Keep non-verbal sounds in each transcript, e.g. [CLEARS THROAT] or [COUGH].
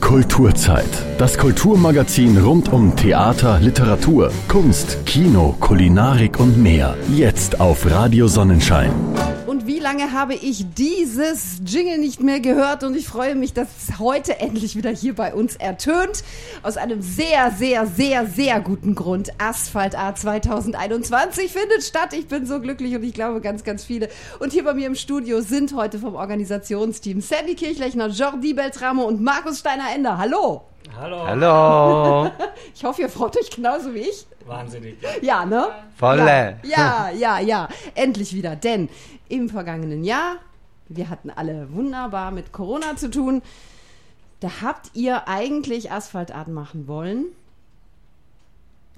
Kulturzeit. Das Kulturmagazin rund um Theater, Literatur, Kunst, Kino, Kulinarik und mehr. Jetzt auf Radio Sonnenschein. Wie lange habe ich dieses Jingle nicht mehr gehört und ich freue mich, dass es heute endlich wieder hier bei uns ertönt. Aus einem sehr, sehr, sehr, sehr guten Grund. Asphalt A 2021 findet statt. Ich bin so glücklich und ich glaube ganz, ganz viele. Und hier bei mir im Studio sind heute vom Organisationsteam Sandy Kirchlechner, Jordi Beltramo und Markus Steiner-Ender. Hallo! Hallo. Hallo. [LAUGHS] Ich hoffe, ihr freut euch genauso wie ich. Wahnsinnig. Ja, ne? Volle. Ja, ja, ja, ja. Endlich wieder. Denn im vergangenen Jahr, wir hatten alle wunderbar mit Corona zu tun, da habt ihr eigentlich Asphaltart machen wollen.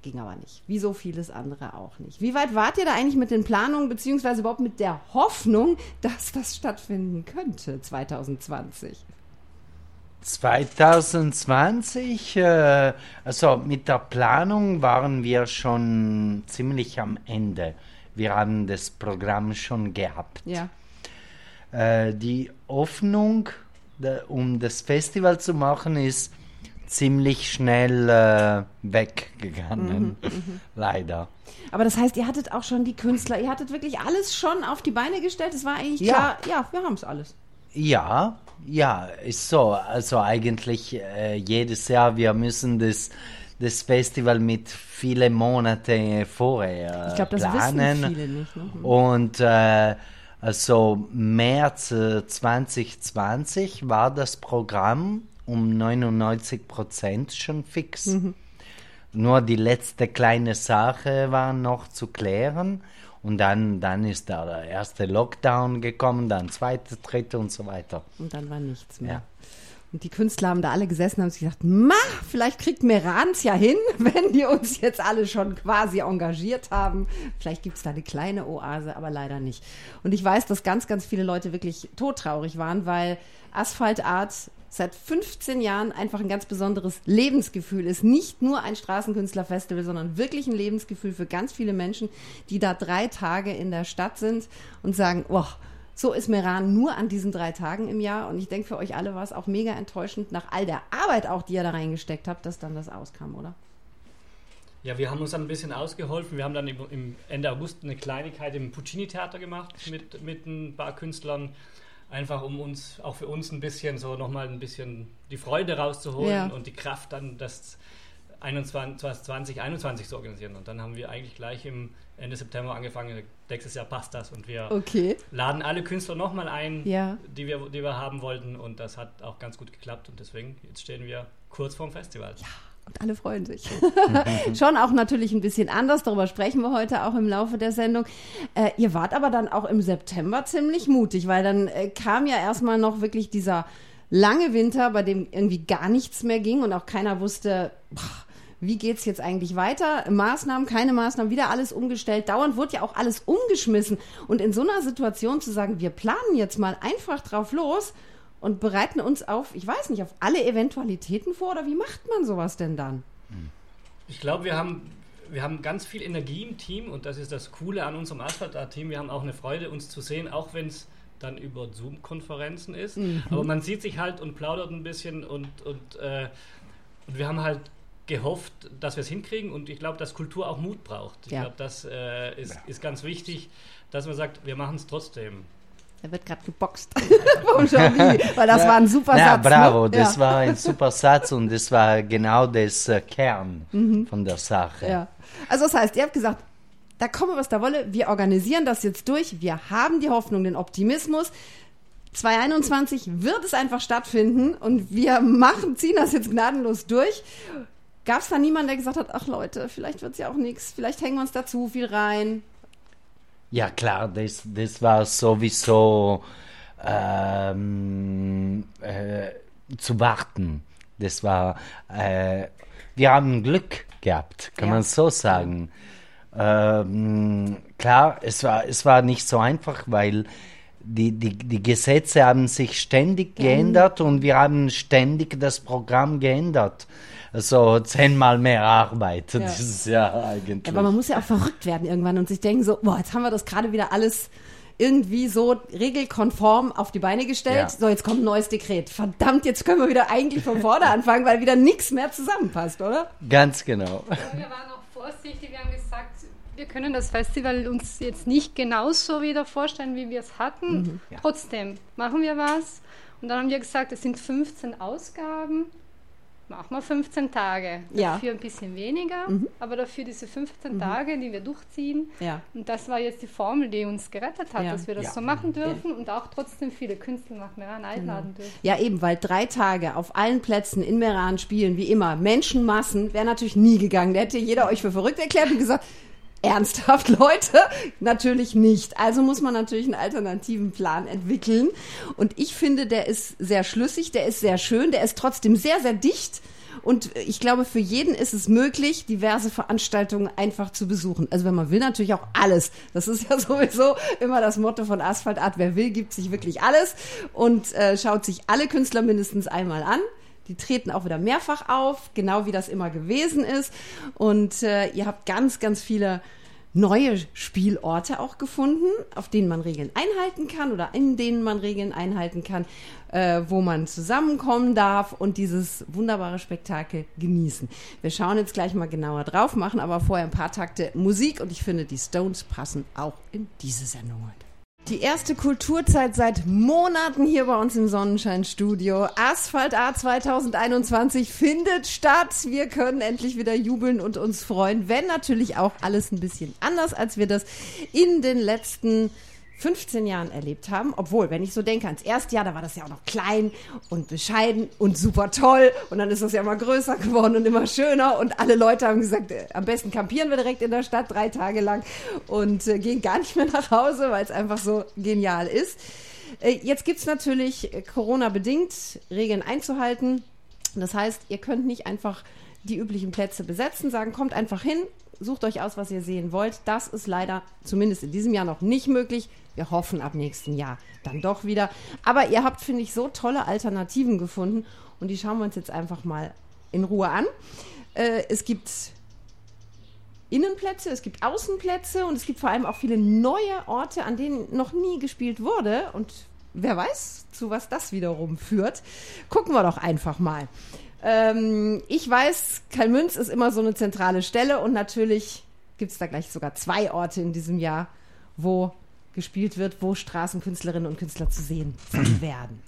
Ging aber nicht. Wie so vieles andere auch nicht. Wie weit wart ihr da eigentlich mit den Planungen, beziehungsweise überhaupt mit der Hoffnung, dass das stattfinden könnte 2020? 2020, äh, also mit der Planung waren wir schon ziemlich am Ende. Wir haben das Programm schon gehabt. Ja. Äh, die Hoffnung, da, um das Festival zu machen, ist ziemlich schnell äh, weggegangen. [LAUGHS] Leider. Aber das heißt, ihr hattet auch schon die Künstler, ihr hattet wirklich alles schon auf die Beine gestellt. Es war eigentlich Ja. klar, ja, wir haben es alles. Ja, ja, ist so. Also eigentlich äh, jedes Jahr, wir müssen das, das Festival mit vielen Monaten vorher Ich glaube, das planen. wissen viele nicht. Ne? Und äh, also März äh, 2020 war das Programm um 99 Prozent schon fix. Mhm. Nur die letzte kleine Sache war noch zu klären. Und dann, dann ist da der erste Lockdown gekommen, dann zweite, dritte und so weiter. Und dann war nichts mehr. Ja. Und die Künstler haben da alle gesessen und haben sich gedacht, ma, vielleicht kriegt Merans [LAUGHS] ja hin, wenn die uns jetzt alle schon quasi engagiert haben. Vielleicht gibt es da eine kleine Oase, aber leider nicht. Und ich weiß, dass ganz, ganz viele Leute wirklich todtraurig waren, weil Asphaltart seit 15 Jahren einfach ein ganz besonderes Lebensgefühl ist. Nicht nur ein Straßenkünstlerfestival, sondern wirklich ein Lebensgefühl für ganz viele Menschen, die da drei Tage in der Stadt sind und sagen, oh, so ist Meran nur an diesen drei Tagen im Jahr. Und ich denke, für euch alle war es auch mega enttäuschend, nach all der Arbeit auch, die ihr da reingesteckt habt, dass dann das auskam, oder? Ja, wir haben uns dann ein bisschen ausgeholfen. Wir haben dann im, Ende August eine Kleinigkeit im Puccini-Theater gemacht mit, mit ein paar Künstlern. Einfach um uns, auch für uns ein bisschen so nochmal ein bisschen die Freude rauszuholen Ja. und die Kraft dann das 21, 2021 zu organisieren. Und dann haben wir eigentlich gleich im Ende September angefangen, nächstes Jahr passt das und wir Okay. laden alle Künstler nochmal ein, Ja. die, wir, die wir haben wollten und das hat auch ganz gut geklappt und deswegen, jetzt stehen wir kurz vorm Festival. Und alle freuen sich. [LAUGHS] Schon auch natürlich ein bisschen anders, darüber sprechen wir heute auch im Laufe der Sendung. Äh, ihr wart aber dann auch im September ziemlich mutig, weil dann äh, kam ja erstmal noch wirklich dieser lange Winter, bei dem irgendwie gar nichts mehr ging und auch keiner wusste, boah, wie geht's jetzt eigentlich weiter? Maßnahmen, keine Maßnahmen, wieder alles umgestellt. Dauernd wurde ja auch alles umgeschmissen. Und in so einer Situation zu sagen, wir planen jetzt mal einfach drauf los und bereiten uns auf, ich weiß nicht, auf alle Eventualitäten vor oder wie macht man sowas denn dann? Ich glaube, wir haben, wir haben ganz viel Energie im Team und das ist das Coole an unserem Asphalt-Team. Wir haben auch eine Freude, uns zu sehen, auch wenn es dann über Zoom-Konferenzen ist. Aber man sieht sich halt und plaudert ein bisschen und, und, äh, und wir haben halt gehofft, dass wir es hinkriegen und ich glaube, dass Kultur auch Mut braucht. Ich Ja. glaube, das äh, ist, ist ganz wichtig, dass man sagt, wir machen es trotzdem. Er wird gerade geboxt [LAUGHS] vom Jean-Louis, weil das war ein super ja, Satz. bravo, ne? das ja. war ein super Satz und das war genau das äh, Kern von der Sache. Ja. Also das heißt, ihr habt gesagt, da komme was da wolle, wir organisieren das jetzt durch, wir haben die Hoffnung, den Optimismus. 2021 wird es einfach stattfinden und wir machen, ziehen das jetzt gnadenlos durch. Gab es da niemanden, der gesagt hat, ach Leute, vielleicht wird es ja auch nichts, vielleicht hängen wir uns da zu viel rein. Ja, klar, das, das war sowieso ähm, äh, zu warten. Das war, äh, wir haben Glück gehabt, kann Ja. man so sagen. Ähm, klar, es war, es war nicht so einfach, weil die, die, die Gesetze haben sich ständig geändert und wir haben ständig das Programm geändert. Also zehnmal mehr Arbeit Ja. dieses Jahr eigentlich. Aber man muss ja auch verrückt werden irgendwann und sich denken so, boah, jetzt haben wir das gerade wieder alles irgendwie so regelkonform auf die Beine gestellt. Ja. So, jetzt kommt ein neues Dekret. Verdammt, jetzt können wir wieder eigentlich von vorne [LAUGHS] anfangen, weil wieder nichts mehr zusammenpasst, oder? Ganz genau. Wir waren auch vorsichtig, wir haben gesagt, wir können das Festival uns jetzt nicht genauso wieder vorstellen, wie wir es hatten. Trotzdem machen wir was. Und dann haben wir gesagt, es sind 15 Ausgaben. Machen wir 15 Tage. Ja. Dafür ein bisschen weniger, aber dafür diese 15 Tage, die wir durchziehen. Ja. Und das war jetzt die Formel, die uns gerettet hat, Ja. dass wir das Ja. so machen dürfen und auch trotzdem viele Künstler nach Meran einladen dürfen. Ja, eben, weil drei Tage auf allen Plätzen in Meran spielen, wie immer, Menschenmassen, wäre natürlich nie gegangen. Da hätte jeder euch für verrückt erklärt und gesagt, ernsthaft, [LAUGHS] Leute? Natürlich nicht. Also muss man natürlich einen alternativen Plan entwickeln. Und ich finde, der ist sehr schlüssig, der ist sehr schön, der ist trotzdem sehr, sehr dicht. Und ich glaube, für jeden ist es möglich, diverse Veranstaltungen einfach zu besuchen. Also wenn man will, natürlich auch alles. Das ist ja [LAUGHS] sowieso immer das Motto von Asphalt Art. Wer will, gibt sich wirklich alles und äh, schaut sich alle Künstler mindestens einmal an. Die treten auch wieder mehrfach auf, genau wie das immer gewesen ist. Und äh, ihr habt ganz, ganz viele neue Spielorte auch gefunden, auf denen man Regeln einhalten kann oder in denen man Regeln einhalten kann, äh, wo man zusammenkommen darf und dieses wunderbare Spektakel genießen. Wir schauen jetzt gleich mal genauer drauf, machen aber vorher ein paar Takte Musik und ich finde, die Stones passen auch in diese Sendung heute. Die erste Kulturzeit seit Monaten hier bei uns im Sonnenscheinstudio. Asphalt A 2021 findet statt. Wir können endlich wieder jubeln und uns freuen, wenn natürlich auch alles ein bisschen anders, als wir das in den letzten 15 Jahren erlebt haben. Obwohl, wenn ich so denke, ans erste Jahr, da war das ja auch noch klein und bescheiden und super toll. Und dann ist das ja immer größer geworden und immer schöner. Und alle Leute haben gesagt, äh, am besten kampieren wir direkt in der Stadt drei Tage lang und äh, gehen gar nicht mehr nach Hause, weil es einfach so genial ist. Äh, jetzt gibt's natürlich äh, Corona-bedingt Regeln einzuhalten. Das heißt, ihr könnt nicht einfach die üblichen Plätze besetzen, sagen, kommt einfach hin, sucht euch aus, was ihr sehen wollt. Das ist leider zumindest in diesem Jahr noch nicht möglich. Wir hoffen ab nächsten Jahr dann doch wieder. Aber ihr habt, finde ich, so tolle Alternativen gefunden und die schauen wir uns jetzt einfach mal in Ruhe an. Äh, es gibt Innenplätze, es gibt Außenplätze und es gibt vor allem auch viele neue Orte, an denen noch nie gespielt wurde. Und wer weiß, zu was das wiederum führt. Gucken wir doch einfach mal. Ähm, ich weiß, Kalmünz ist immer so eine zentrale Stelle und natürlich gibt es da gleich sogar zwei Orte in diesem Jahr, wo gespielt wird, wo Straßenkünstlerinnen und Künstler zu sehen [CLEARS THROAT] werden.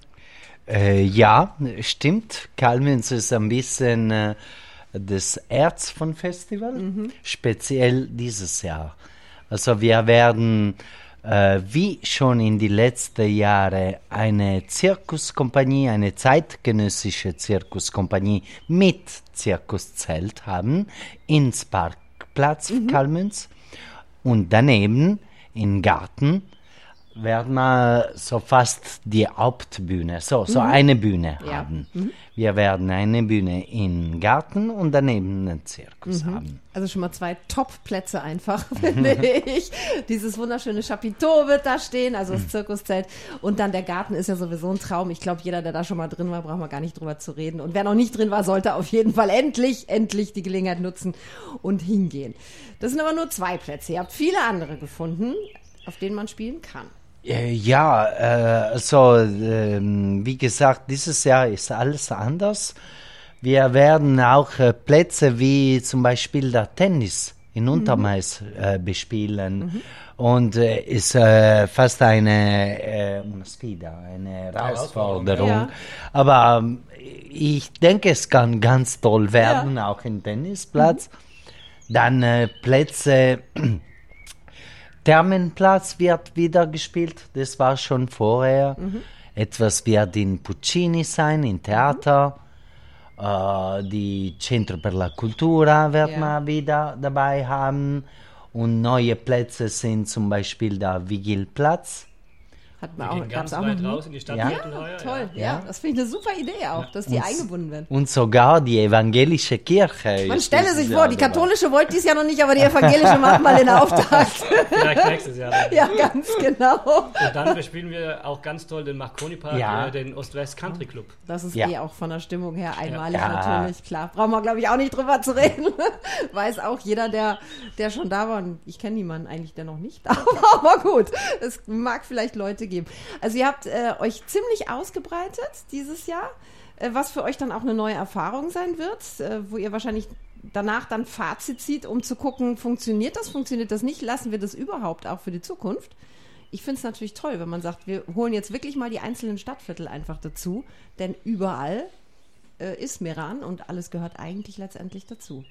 Äh, ja, stimmt. Kalmünz ist ein bisschen äh, das Herz von Festival, speziell dieses Jahr. Also wir werden äh, wie schon in die letzten Jahre eine Zirkuskompanie, eine zeitgenössische Zirkuskompanie mit Zirkuszelt haben ins Parkplatz Kalmünz und daneben im Garten werden wir so fast die Hauptbühne, so, so eine Bühne Ja. haben. Wir werden eine Bühne im Garten und daneben einen Zirkus haben. Also schon mal zwei Top-Plätze einfach, [LAUGHS] finde ich. Dieses wunderschöne Chapiteau wird da stehen, also das Zirkuszelt. Und dann der Garten ist ja sowieso ein Traum. Ich glaube, jeder, der da schon mal drin war, braucht man gar nicht drüber zu reden. Und wer noch nicht drin war, sollte auf jeden Fall endlich, endlich die Gelegenheit nutzen und hingehen. Das sind aber nur zwei Plätze. Ihr habt viele andere gefunden, auf denen man spielen kann. Äh, Ja, äh, also ähm, wie gesagt, dieses Jahr ist alles anders. Wir werden auch äh, Plätze wie zum Beispiel der Tennis in Untermais äh, bespielen. Und äh, ist äh, fast eine, äh, una sfida, eine Herausforderung. Ja. Aber ähm, ich denke, es kann ganz toll werden, auch im Tennisplatz. Dann äh, Plätze, Thermenplatz wird wieder gespielt, das war schon vorher. Etwas wird in Puccini sein, im Theater. Äh, die Centro per la Cultura wird Ja. man wieder dabei haben. Und neue Plätze sind zum Beispiel der Vigilplatz Hat man Wir auch, ganz auch weit noch raus in die Stadt Ja. Mittelheuer, Toll, ja. Ja. Das finde ich eine super Idee auch, dass die Und- eingebunden werden. Und sogar die evangelische Kirche. Man stelle sich vor, die dabei. katholische wollte dies ja noch nicht, aber die evangelische macht mal den Auftakt. Vielleicht nächstes Jahr. [LAUGHS] ja, ganz genau. Und dann bespielen wir auch ganz toll den Marconi Park, Ja. äh, den Ost-West Country Club. Das ist Ja. eh auch von der Stimmung her einmalig Ja. natürlich, klar. Brauchen wir, glaube ich, auch nicht drüber zu reden. [LAUGHS] Weiß auch jeder, der, der schon da war. Und ich kenne niemanden eigentlich, der noch nicht da war. [LAUGHS] Aber gut, es mag vielleicht Leute geben. Also ihr habt äh, euch ziemlich ausgebreitet dieses Jahr, äh, was für euch dann auch eine neue Erfahrung sein wird, äh, wo ihr wahrscheinlich danach dann Fazit zieht, um zu gucken, funktioniert das, funktioniert das nicht, lassen wir das überhaupt auch für die Zukunft. Ich finde es natürlich toll, wenn man sagt, wir holen jetzt wirklich mal die einzelnen Stadtviertel einfach dazu, denn überall äh, ist Meran und alles gehört eigentlich letztendlich dazu.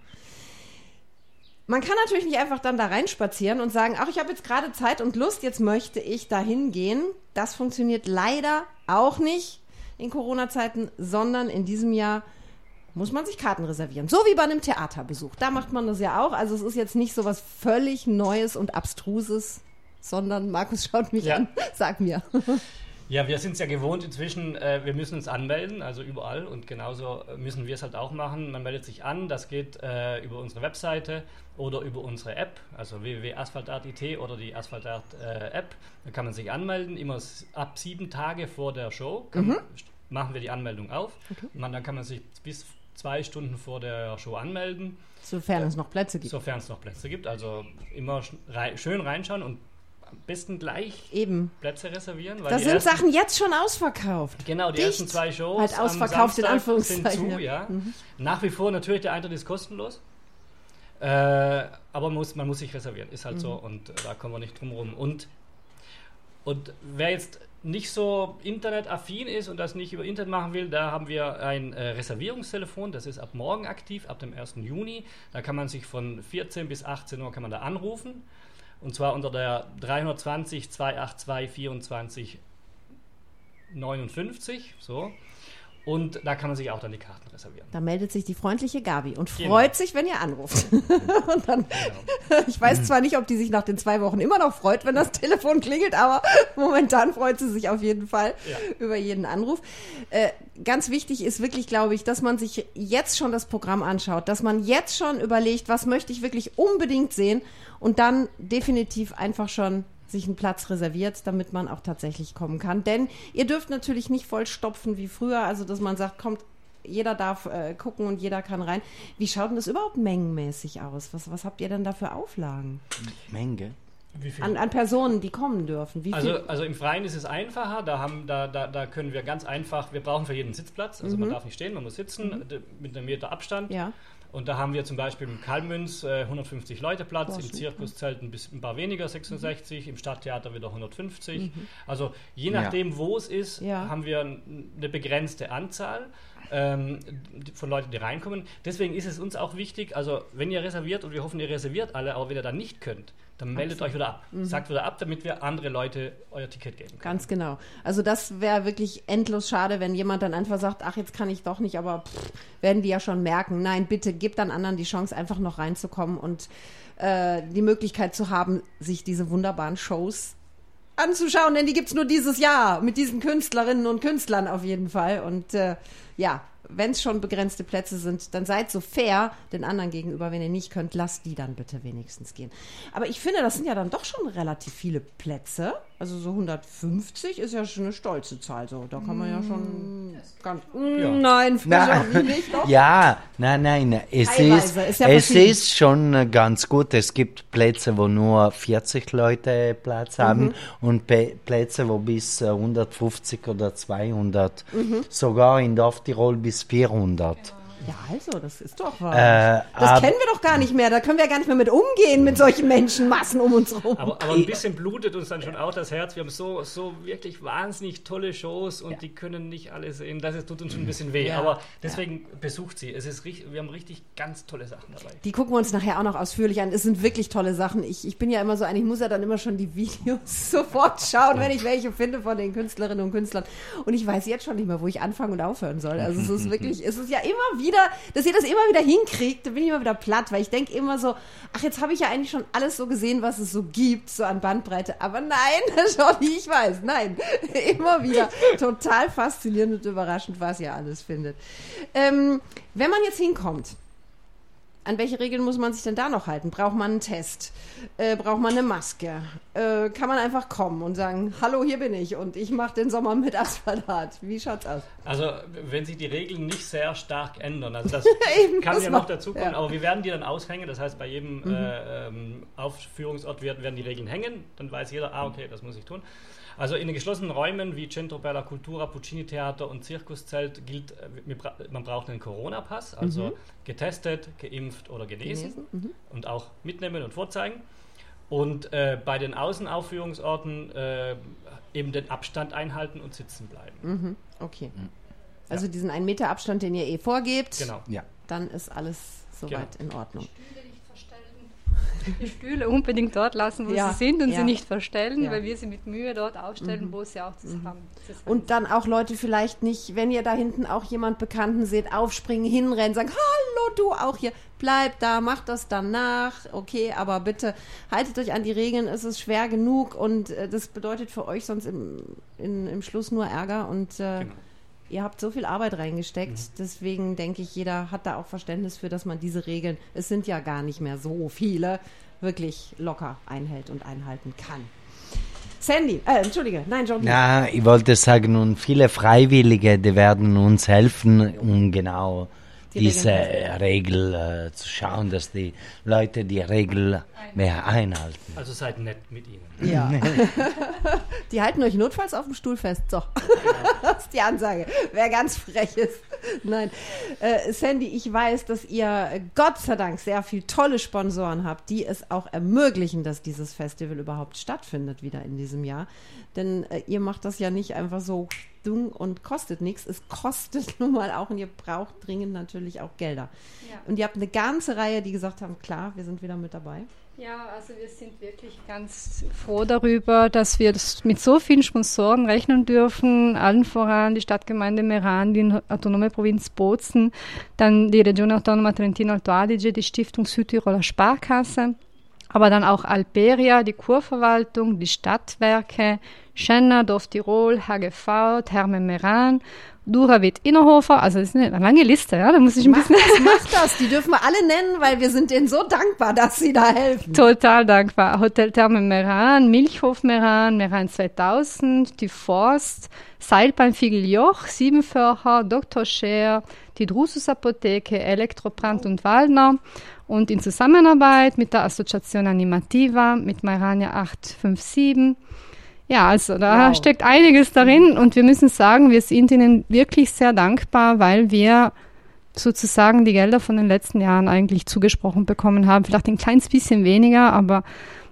Man kann natürlich nicht einfach dann da reinspazieren und sagen, ach, ich habe jetzt gerade Zeit und Lust, jetzt möchte ich dahin gehen. Das funktioniert leider auch nicht in Corona-Zeiten, sondern in diesem Jahr muss man sich Karten reservieren. So wie bei einem Theaterbesuch. Da macht man das ja auch. Also es ist jetzt nicht so was völlig Neues und Abstruses, sondern Markus schaut mich Ja. an. Sag mir. Ja, wir sind es ja gewohnt inzwischen, äh, wir müssen uns anmelden, also überall und genauso müssen wir es halt auch machen. Man meldet sich an, das geht äh, über unsere Webseite oder über unsere App, also www.asphaltart.it oder die Asphaltart-App. da kann man sich anmelden, immer ab sieben Tage vor der Show Mhm. machen wir die Anmeldung auf. Und man, dann kann man sich bis zwei Stunden vor der Show anmelden, Sofern es noch Plätze gibt. sofern es noch Plätze gibt. Also immer rei schön reinschauen und am besten gleich Eben. Plätze reservieren. Weil Da sind ersten- Sachen jetzt schon ausverkauft. Genau, die Dicht. ersten zwei Shows Halt ausverkauft, in Anführungszeichen, sind zu, ja. Mhm. Nach wie vor natürlich der Eintritt ist kostenlos. Äh, aber man muss, man muss sich reservieren, ist halt so Mhm. und äh, da kommen wir nicht drum rum. Und, und wer jetzt nicht so internetaffin ist und das nicht über Internet machen will, da haben wir ein äh, Reservierungstelefon, das ist ab morgen aktiv, ab dem 1. Juni. Da kann man sich von 14 bis 18 Uhr kann man da anrufen. Und zwar unter der 320 282 24 59, so. Und da kann man sich auch dann die Karten reservieren. Da meldet sich die freundliche Gabi und Genau. freut sich, wenn ihr anruft. [LAUGHS] und dann, ich weiß zwar nicht, ob die sich nach den zwei Wochen immer noch freut, wenn das Telefon klingelt, aber momentan freut sie sich auf jeden Fall Ja. über jeden Anruf. Äh, ganz wichtig ist wirklich, glaube ich, dass man sich jetzt schon das Programm anschaut, dass man jetzt schon überlegt, was möchte ich wirklich unbedingt sehen und dann definitiv einfach schon sich einen Platz reserviert, damit man auch tatsächlich kommen kann. Denn ihr dürft natürlich nicht voll stopfen wie früher, also dass man sagt, kommt, jeder darf äh, gucken und jeder kann rein. Wie schaut denn das überhaupt mengenmäßig aus? Was, was habt ihr denn da für Auflagen? Menge. An, an Personen, die kommen dürfen? Wie Also, also im Freien ist es einfacher, da, haben, da, da, da können wir ganz einfach, wir brauchen für jeden Sitzplatz, also man darf nicht stehen, man muss sitzen d- mit einem Meter Abstand. Mhm. Ja. Und da haben wir zum Beispiel im Kalmünz äh, 150 Leute Platz, im. Zirkuszelt ein, bisschen, ein paar weniger, 66, im Stadttheater wieder 150. Mhm. Also je Ja. nachdem, wo es ist, Ja. haben wir eine begrenzte Anzahl ähm, von Leuten, die reinkommen. Deswegen ist es uns auch wichtig, also wenn ihr reserviert, und wir hoffen, ihr reserviert alle, aber wenn ihr dann nicht könnt, dann meldet euch wieder ab. Sagt wieder ab, damit wir andere Leute euer Ticket geben können. Mhm. Ganz genau. Also das wäre wirklich endlos schade, wenn jemand dann einfach sagt, ach, jetzt kann ich doch nicht, aber pff, werden die ja schon merken. Nein, bitte gebt dann anderen die Chance, einfach noch reinzukommen und äh, die Möglichkeit zu haben, sich diese wunderbaren Shows anzuschauen, denn die gibt's nur dieses Jahr mit diesen Künstlerinnen und Künstlern auf jeden Fall. Und äh, ja, wenn es schon begrenzte Plätze sind, dann seid so fair den anderen gegenüber. Wenn ihr nicht könnt, lasst die dann bitte wenigstens gehen. Aber ich finde, das sind ja dann doch schon relativ viele Plätze. Also so 150 ist ja schon eine stolze Zahl. So, da kann man ja schon ganz. Ja. Nein, Na, nicht doch? ja, nein, nein, es Teilweise, ist, ist ja es ist schon äh, ganz gut. Es gibt Plätze, wo nur 40 Leute Platz Mhm. haben und Plätze, wo bis äh, 150 oder 200, Mhm. sogar in Dorftirol bis 400. Ja, also, das ist doch wahr. Äh, das kennen wir doch gar nicht mehr. Da können wir ja gar nicht mehr mit umgehen, mit solchen Menschenmassen um uns rum. Aber, aber ein bisschen blutet uns dann schon auch das Herz. Wir haben so, so wirklich wahnsinnig tolle Shows und die können nicht alle sehen. Das tut uns schon ein bisschen weh. Ja. Aber deswegen besucht sie. Es ist wir haben richtig ganz tolle Sachen dabei. Die gucken wir uns nachher auch noch ausführlich an. Es sind wirklich tolle Sachen. Ich, ich bin ja immer so ein, ich muss ja dann immer schon die Videos [LAUGHS] sofort schauen, wenn ich welche finde von den Künstlerinnen und Künstlern. Und ich weiß jetzt schon nicht mehr, wo ich anfangen und aufhören soll. Also es ist wirklich, es ist ja immer wieder wieder, dass ihr das immer wieder hinkriegt, da bin ich immer wieder platt, weil ich denke immer so, ach, jetzt habe ich ja eigentlich schon alles so gesehen, was es so gibt, so an Bandbreite. Aber nein, [LAUGHS] wie ich weiß, nein. [LAUGHS] Immer wieder total faszinierend und überraschend, was ihr alles findet. Ähm, wenn man jetzt hinkommt, an welche Regeln muss man sich denn da noch halten? Braucht man einen Test? Äh, braucht man eine Maske? Äh, kann man einfach kommen und sagen, hallo, hier bin ich und ich mache den Sommer mit Asphaltat. Wie schaut's aus? Also, wenn sich die Regeln nicht sehr stark ändern, also das [LAUGHS] kann ja noch dazu kommen, ja. aber wir werden die dann aushängen, das heißt, bei jedem äh, ähm, Aufführungsort werden, die Regeln hängen, dann weiß jeder, ah, okay, das muss ich tun. Also in den geschlossenen Räumen wie Centro per la Cultura, Puccini Theater und Zirkuszelt gilt, äh, man braucht einen Corona-Pass, also getestet, geimpft oder genesen, und auch mitnehmen und vorzeigen. Und äh, bei den Außenaufführungsorten äh, eben den Abstand einhalten und sitzen bleiben. Mhm, okay. Also diesen einen Meter Abstand, den ihr eh vorgebt, Genau. Ja. dann ist alles soweit in Ordnung. Die Stühle unbedingt dort lassen, wo Ja, sie sind und ja. sie nicht verstellen, Ja. Mhm. weil wir sie mit Mühe dort aufstellen, wo sie auch haben. Das ist Und dann auch Leute vielleicht nicht, wenn ihr da hinten auch jemand Bekannten seht, aufspringen, hinrennen, sagen, hallo du auch hier, bleib da, macht das danach, okay, aber bitte haltet euch an die Regeln, es ist schwer genug und äh, das bedeutet für euch sonst im, in, im Schluss nur Ärger und äh, Genau. ihr habt so viel Arbeit reingesteckt, deswegen denke ich, jeder hat da auch Verständnis für, dass man diese Regeln, es sind ja gar nicht mehr so viele, wirklich locker einhält und einhalten kann. Sandy, äh, entschuldige, nein, Jordi. Na, ich wollte sagen, und viele Freiwillige, die werden uns helfen, um genau Die diese Regeln Regel äh, zu schauen, dass die Leute die Regel mehr einhalten. Also seid nett mit ihnen. Ja. [LAUGHS] die halten euch notfalls auf dem Stuhl fest. So. [LAUGHS] das ist die Ansage. Wer ganz frech ist. Nein. Äh, Sandy, ich weiß, dass ihr Gott sei Dank sehr viel tolle Sponsoren habt, die es auch ermöglichen, dass dieses Festival überhaupt stattfindet wieder in diesem Jahr. Denn äh, ihr macht das ja nicht einfach so dumm und kostet nichts. Es kostet [LAUGHS] nun mal auch und ihr braucht dringend natürlich auch Gelder. Ja. Und ihr habt eine ganze Reihe, die gesagt haben, klar, wir sind wieder mit dabei. Ja, also wir sind wirklich ganz froh darüber, dass wir das mit so vielen Sponsoren rechnen dürfen. Allen voran die Stadtgemeinde Meran, die Autonome Provinz Bozen, dann die Regione Autonoma Trentino Alto Adige, die Stiftung Südtiroler Sparkasse, aber dann auch Alperia, die Kurverwaltung, die Stadtwerke, Schenner, Dorf Tirol, HGV, Therme Meran, Duravit Innerhofer, also das ist eine lange Liste, ja, da muss ich ein Macht bisschen das, macht das. Die dürfen wir alle nennen, weil wir sind denen so dankbar, dass sie da helfen. Total dankbar. Hotel Therme Meran, Milchhof Meran, Meran 2000, die Forst, Seilbahn Fiegeljoch, Siebenförcher, Dr. Scher, die Drusus Apotheke, Elektrobrand und Waldner und in Zusammenarbeit mit der Associazione Animativa, mit Marania 857. Ja, also da Wow. steckt einiges darin und wir müssen sagen, wir sind ihnen wirklich sehr dankbar, weil wir sozusagen die Gelder von den letzten Jahren eigentlich zugesprochen bekommen haben. Vielleicht ein kleines bisschen weniger, aber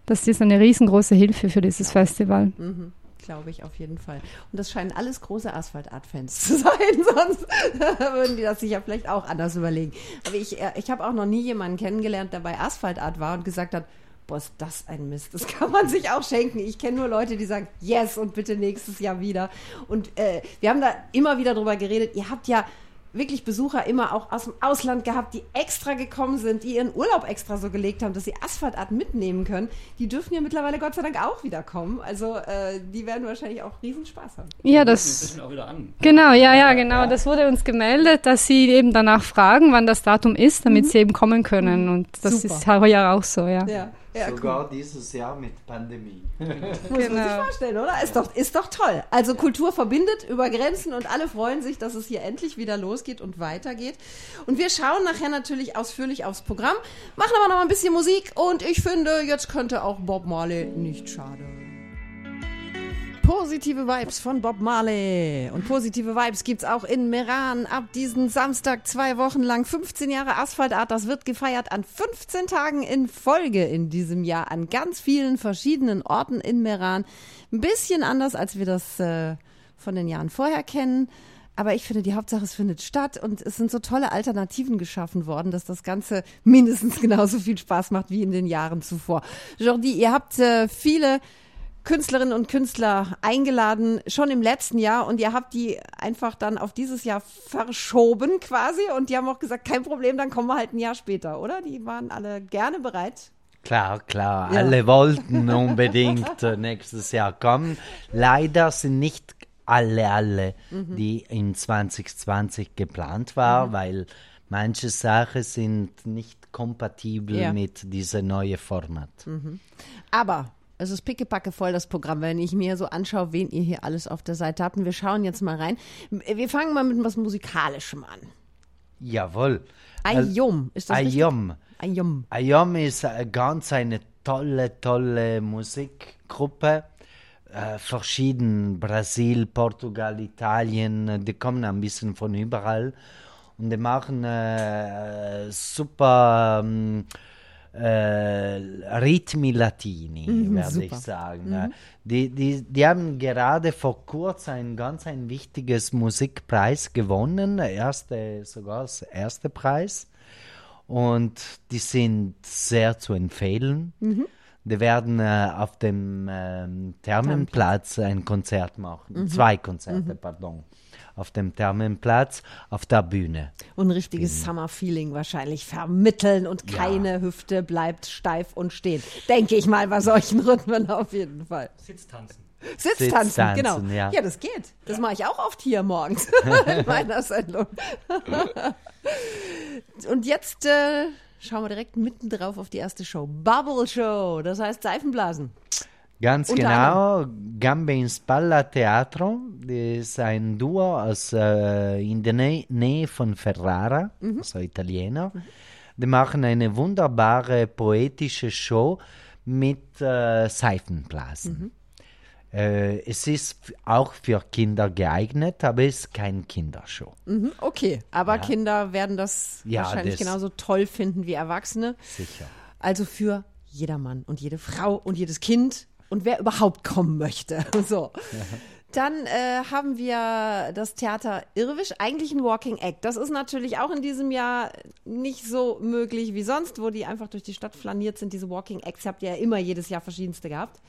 das ist eine riesengroße Hilfe für dieses Festival. Mhm, Glaube ich auf jeden Fall. Und das scheinen alles große Asphalt-Art-Fans [LAUGHS] zu sein, sonst [LAUGHS] würden die das sich ja vielleicht auch anders überlegen. Aber ich, äh, ich habe auch noch nie jemanden kennengelernt, der bei Asphalt-Art war und gesagt hat, boah, ist das ein Mist, das kann man sich auch schenken. Ich kenne nur Leute, die sagen, yes und bitte nächstes Jahr wieder. Und äh, wir haben da immer wieder drüber geredet, ihr habt ja wirklich Besucher immer auch aus dem Ausland gehabt, die extra gekommen sind, die ihren Urlaub extra so gelegt haben, dass sie Asphaltart mitnehmen können. Die dürfen ja mittlerweile Gott sei Dank auch wieder kommen. Also äh, die werden wahrscheinlich auch riesen Spaß haben. Ja, Das auch wieder an. genau, ja, ja, genau. Das wurde uns gemeldet, dass sie eben danach fragen, wann das Datum ist, damit sie eben kommen können. Und das Super. ist heuer auch so, ja. Ja, ja cool. Sogar dieses Jahr mit Pandemie. Muss man sich Genau. vorstellen, oder? Ist doch, ist doch toll. Also Kultur verbindet über Grenzen und alle freuen sich, dass es hier endlich wieder losgeht und weitergeht. Und wir schauen nachher natürlich ausführlich aufs Programm, machen aber noch mal ein bisschen Musik und ich finde, jetzt könnte auch Bob Marley nicht schaden. Positive Vibes von Bob Marley. Und positive Vibes gibt's auch in Meran ab diesen Samstag zwei Wochen lang. 15 Jahre Asphaltart. Das wird gefeiert an 15 Tagen in Folge in diesem Jahr an ganz vielen verschiedenen Orten in Meran. Ein bisschen anders, als wir das äh, von den Jahren vorher kennen. Aber ich finde, die Hauptsache, es findet statt und es sind so tolle Alternativen geschaffen worden, dass das Ganze mindestens genauso viel Spaß macht wie in den Jahren zuvor. Jordi, ihr habt äh, viele Künstlerinnen und Künstler eingeladen, schon im letzten Jahr und ihr habt die einfach dann auf dieses Jahr verschoben quasi und die haben auch gesagt, kein Problem, dann kommen wir halt ein Jahr später, oder? Die waren alle gerne bereit. Klar, klar, Ja. alle wollten unbedingt äh, nächstes Jahr kommen. Leider sind nicht alle, alle, Mhm. die in 2020 geplant war, weil manche Sachen sind nicht kompatibel Ja. mit diesem neuen Format. Aber es ist pickepacke voll das Programm, wenn ich mir so anschaue, wen ihr hier alles auf der Seite habt. Und wir schauen jetzt mal rein. Wir fangen mal mit was Musikalischem an. Jawohl. Also, Ayom, ist das richtig? Ayom. Ayom. Ayom ist äh, ganz eine tolle, tolle Musikgruppe. Äh, verschieden, Brasil, Portugal, Italien, äh, die kommen ein bisschen von überall. Und die machen äh, super äh, Ritmi Latini, werde ich sagen. Äh, Die, die, die haben gerade vor kurzem ein ganz ein wichtiges Musikpreis gewonnen, erste, sogar das erste Preis. Und die sind sehr zu empfehlen. Die werden äh, auf dem ähm, Thermenplatz ein Konzert machen. Zwei Konzerte, pardon. Auf dem Thermenplatz, auf der Bühne. Und ein richtiges Summer-Feeling wahrscheinlich vermitteln und Ja. keine Hüfte bleibt steif und steht. Denke ich mal bei solchen [LAUGHS] Rhythmen auf jeden Fall. Sitztanzen. Sitztanzen, Sitztanzen, genau. ja. ja, das geht. Das mache ich auch oft hier morgens [LAUGHS] in meiner Sendung. [LAUGHS] und jetzt äh, schauen wir direkt mitten drauf auf die erste Show. Bubble Show, das heißt Seifenblasen. Ganz Unter genau, Gambe in Spalla Teatro, das ist ein Duo aus, äh, in der Nähe, Nähe von Ferrara, also Italiener. Die machen eine wunderbare poetische Show mit äh, Seifenblasen. Äh, es ist auch für Kinder geeignet, aber es ist kein Kindershow. Mhm, okay, aber Kinder werden das Ja, wahrscheinlich das- genauso toll finden wie Erwachsene. Sicher. Also für jedermann und jede Frau und jedes Kind und wer überhaupt kommen möchte. [LAUGHS] So. Dann äh, haben wir das Theater Irwisch, eigentlich ein Walking Act. Das ist natürlich auch in diesem Jahr nicht so möglich wie sonst, wo die einfach durch die Stadt flaniert sind. Diese Walking Acts habt ihr ja immer jedes Jahr verschiedenste gehabt.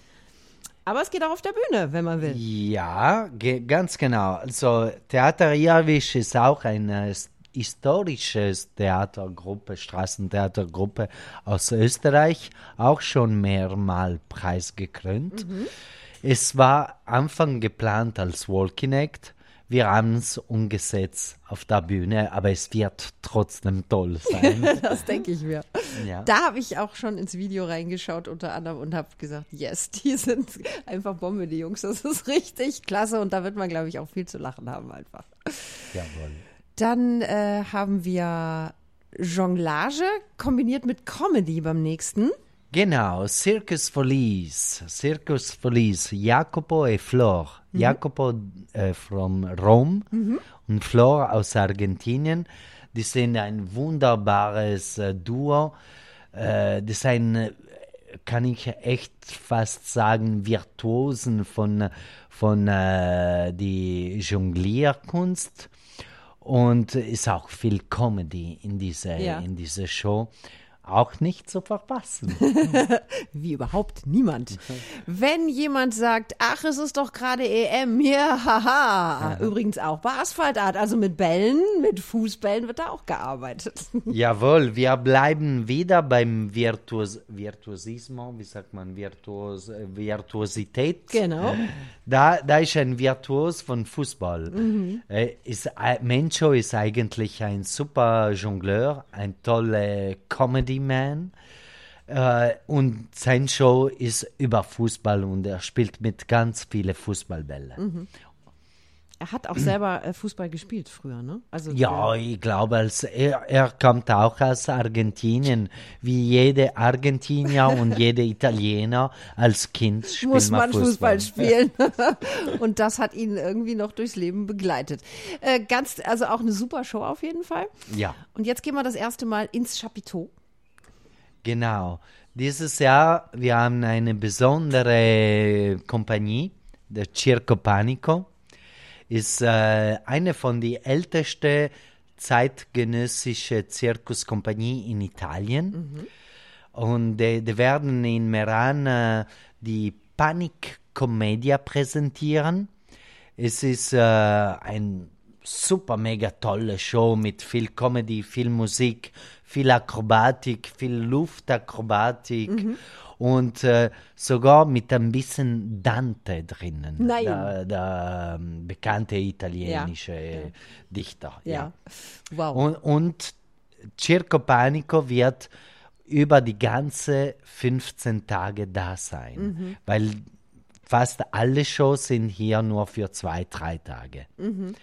Aber es geht auch auf der Bühne, wenn man will. Ja, ge ganz genau. Also Theater Irwisch ist auch eine s- historische Theatergruppe, Straßentheatergruppe aus Österreich, auch schon mehrmal preisgekrönt. Es war Anfang geplant als Walking Act. Wir haben es umgesetzt auf der Bühne, aber es wird trotzdem toll sein. [LAUGHS] Das denke ich mir. ja. Da habe ich auch schon ins Video reingeschaut unter anderem und habe gesagt, yes, [LAUGHS] die sind einfach Bombe, die Jungs. Das ist richtig klasse und da wird man, glaube ich, auch viel zu lachen haben einfach. Jawohl. Dann äh, haben wir Jonglage kombiniert mit Comedy beim nächsten. Genau, Circus Feliz, Circus Feliz, Jacopo e Flor. Jacopo äh, from Rom und Flor aus Argentinien. Die sind ein wunderbares äh, Duo. Äh, das ist ein, äh, kann ich echt fast sagen, Virtuosen von, von äh, die Jonglierkunst. Und ist auch viel Comedy in dieser Ja. in dieser Show. Auch nicht zu verpassen. [LAUGHS] Wie überhaupt niemand. Wenn jemand sagt, ach, es ist doch gerade EM, ja, haha. Übrigens auch bei Asphaltart, also mit Bällen, mit Fußbällen wird da auch gearbeitet. [LAUGHS] Jawohl, wir bleiben wieder beim Virtuos Virtuosismo, wie sagt man, Virtuos Virtuosität. Genau. Da, da ist ein Virtuos von Fußball. Äh, ist, äh, Mencho ist eigentlich ein super Jongleur, ein toller Comedy-Man. Äh, und sein Show ist über Fußball und er spielt mit ganz vielen Fußballbällen. Er hat auch selber äh, Fußball gespielt früher, ne? Also Ja, ich glaube, als er, er kommt auch aus Argentinien, wie jede Argentinier [LAUGHS] und jede Italiener als Kind spielt muss man Fußball, Fußball spielen. [LAUGHS] Und das hat ihn irgendwie noch durchs Leben begleitet. Äh, ganz, also auch eine super Show auf jeden Fall. Ja, Und jetzt gehen wir das erste Mal ins Chapiteau. Genau. Dieses Jahr, wir haben eine besondere Kompanie, der Circo Panico. Ist äh, eine von den ältesten zeitgenössischen Zirkuskompanie in Italien. Und die, die werden in Meran äh, die Panic Comedia präsentieren. Es ist äh, ein super mega tolle Show mit viel Comedy, viel Musik, viel Akrobatik, viel Luftakrobatik und äh, sogar mit ein bisschen Dante drinnen. Nein. Der, der ähm, bekannte italienische äh, Dichter. Ja. Wow. Und, und Circo Panico wird über die ganze 15 Tage da sein, Mhm. weil fast alle Shows sind hier nur für zwei, drei Tage. Mhm.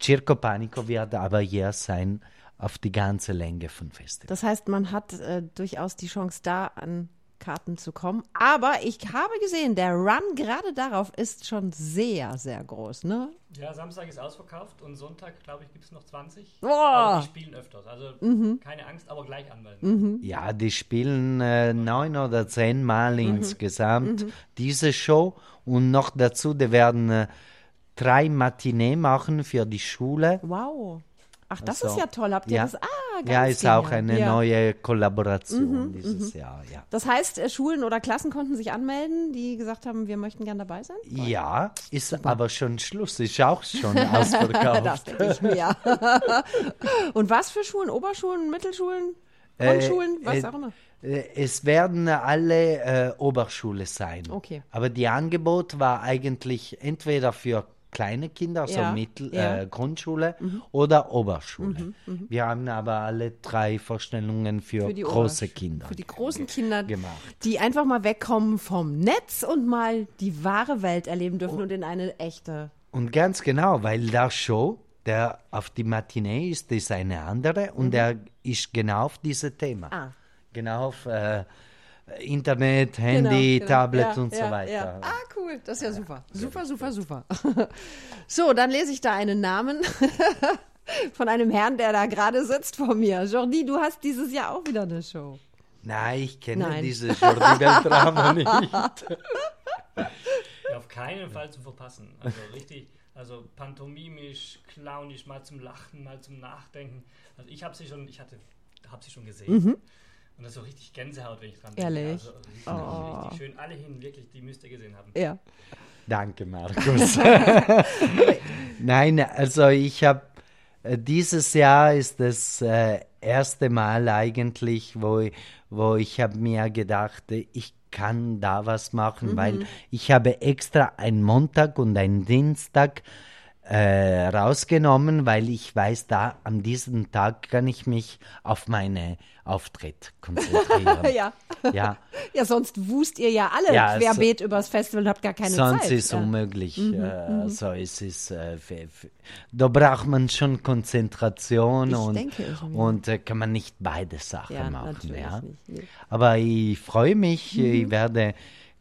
Circo Panico wird aber hier sein auf die ganze Länge von Festival. Das heißt, man hat äh, durchaus die Chance, da an Karten zu kommen. Aber ich habe gesehen, der Run gerade darauf ist schon sehr, sehr groß, ne? Ja, Samstag ist ausverkauft und Sonntag, glaube ich, gibt es noch 20. Boah. Aber die spielen öfters. Also Mhm. keine Angst, aber gleich anmelden. Ja, die spielen äh, neun oder zehn Mal Mhm. insgesamt diese Show und noch dazu, die werden äh, drei Matinee machen für die Schule. Wow. Ach, das Also, ist ja toll. Habt ihr ja. das? Ah, ganz Ja, ist auch genial. eine Ja. Mhm, neue Kollaboration dieses Jahr, ja. Das heißt, äh, Schulen oder Klassen konnten sich anmelden, die gesagt haben, wir möchten gern dabei sein? Ja, ist aber schon Schluss, ist auch schon [LAUGHS] Das ausverkauft. denke ich mir. [LAUGHS] Und was für Schulen? Oberschulen, Mittelschulen, Äh, Grundschulen, was äh, auch immer? Äh, Es werden alle äh, Oberschule sein. Okay. Aber die Angebot war eigentlich entweder für kleine Kinder, so Ja, Mittel, ja. Mhm. Äh, Grundschule oder Oberschule. Wir haben aber alle drei Vorstellungen für, Für große Obersch- Kinder. Für die großen Kinder, gemacht. die einfach mal wegkommen vom Netz und mal die wahre Welt erleben dürfen und in eine echte. Und ganz genau, weil der Show, der auf die Matinee ist, ist eine andere und der ist genau auf dieses Thema. Mhm. Ah. Genau auf äh, Internet, Handy, Genau, genau. Tablet Ja, und so ja, weiter. Ja. Ah, cool. Das ist ja super. Super, super, super. [LAUGHS] So, dann lese ich da einen Namen [LAUGHS] von einem Herrn, der da gerade sitzt vor mir. Jordi, du hast dieses Jahr auch wieder eine Show. Nein, ich kenne Nein. diese Jordi Beltramo [LAUGHS] nicht. Ja, auf keinen Fall zu verpassen. Also richtig, also pantomimisch, clownisch, mal zum Lachen, mal zum Nachdenken. Also ich habe sie schon, ich hatte, habe sie schon gesehen. Und das ist so richtig Gänsehaut, wenn ich dran denke. Mhm. Ehrlich? Also richtig, richtig schön. Alle hin, wirklich, die müsst ihr gesehen haben. Ja. Danke, Markus. [LAUGHS] [LAUGHS] Nein, also ich habe dieses Jahr ist das äh, erste Mal eigentlich, wo, ich- wo ich habe mir gedacht, äh, ich kann da was machen, weil ich habe extra einen Montag und einen Dienstag äh, rausgenommen, weil ich weiß, da an diesem Tag kann ich mich auf meine Auftritt konzentrieren. [LAUGHS] Ja. ja. Ja, sonst wust ihr ja alle Ja, so- querbeet übers Festival und habt gar keine Sonst Zeit. ist ja. Mhm, unmöglich. äh, also es ist, äh, da braucht man schon Konzentration Ich und, denke und äh, kann man nicht beide Sachen Ja, machen. Ja? nicht, nee. Mhm. Aber ich freue mich, ich werde